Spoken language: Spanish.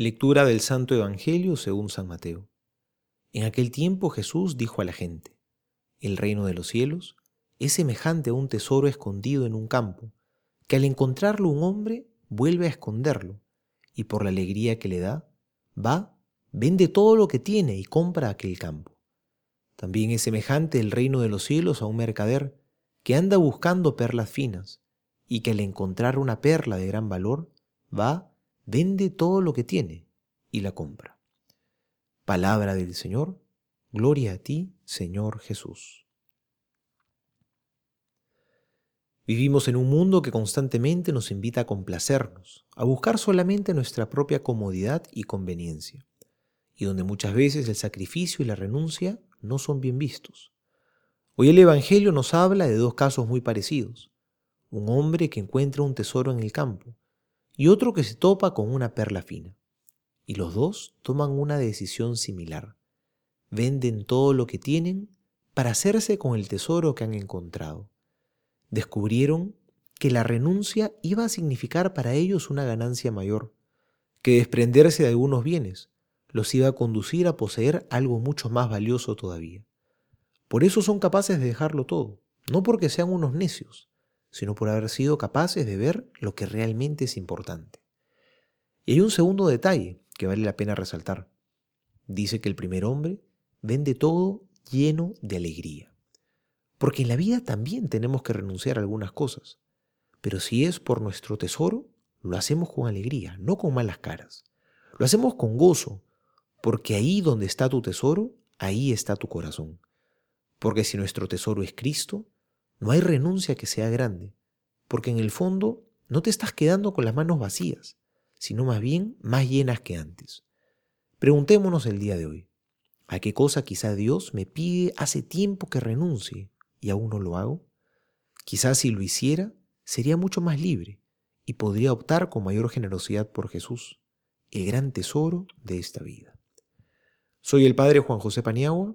Lectura del Santo Evangelio según San Mateo. En aquel tiempo Jesús dijo a la gente, El reino de los cielos es semejante a un tesoro escondido en un campo, que al encontrarlo un hombre vuelve a esconderlo, y por la alegría que le da, va, vende todo lo que tiene y compra aquel campo. También es semejante el reino de los cielos a un mercader que anda buscando perlas finas, y que al encontrar una perla de gran valor, va, vende todo lo que tiene y la compra. Palabra del Señor, gloria a ti, Señor Jesús. Vivimos en un mundo que constantemente nos invita a complacernos, a buscar solamente nuestra propia comodidad y conveniencia, y donde muchas veces el sacrificio y la renuncia no son bien vistos. Hoy el Evangelio nos habla de dos casos muy parecidos. Un hombre que encuentra un tesoro en el campo y otro que se topa con una perla fina. Y los dos toman una decisión similar. Venden todo lo que tienen para hacerse con el tesoro que han encontrado. Descubrieron que la renuncia iba a significar para ellos una ganancia mayor, que desprenderse de algunos bienes los iba a conducir a poseer algo mucho más valioso todavía. Por eso son capaces de dejarlo todo, no porque sean unos necios, sino por haber sido capaces de ver lo que realmente es importante. Y hay un segundo detalle que vale la pena resaltar. Dice que el primer hombre vende todo lleno de alegría. Porque en la vida también tenemos que renunciar a algunas cosas. Pero si es por nuestro tesoro, lo hacemos con alegría, no con malas caras. Lo hacemos con gozo, porque ahí donde está tu tesoro, ahí está tu corazón. Porque si nuestro tesoro es Cristo, no hay renuncia que sea grande, porque en el fondo no te estás quedando con las manos vacías, sino más bien más llenas que antes. Preguntémonos el día de hoy, ¿a qué cosa quizá Dios me pide hace tiempo que renuncie y aún no lo hago? Quizás si lo hiciera, sería mucho más libre y podría optar con mayor generosidad por Jesús, el gran tesoro de esta vida. Soy el Padre Juan José Paniagua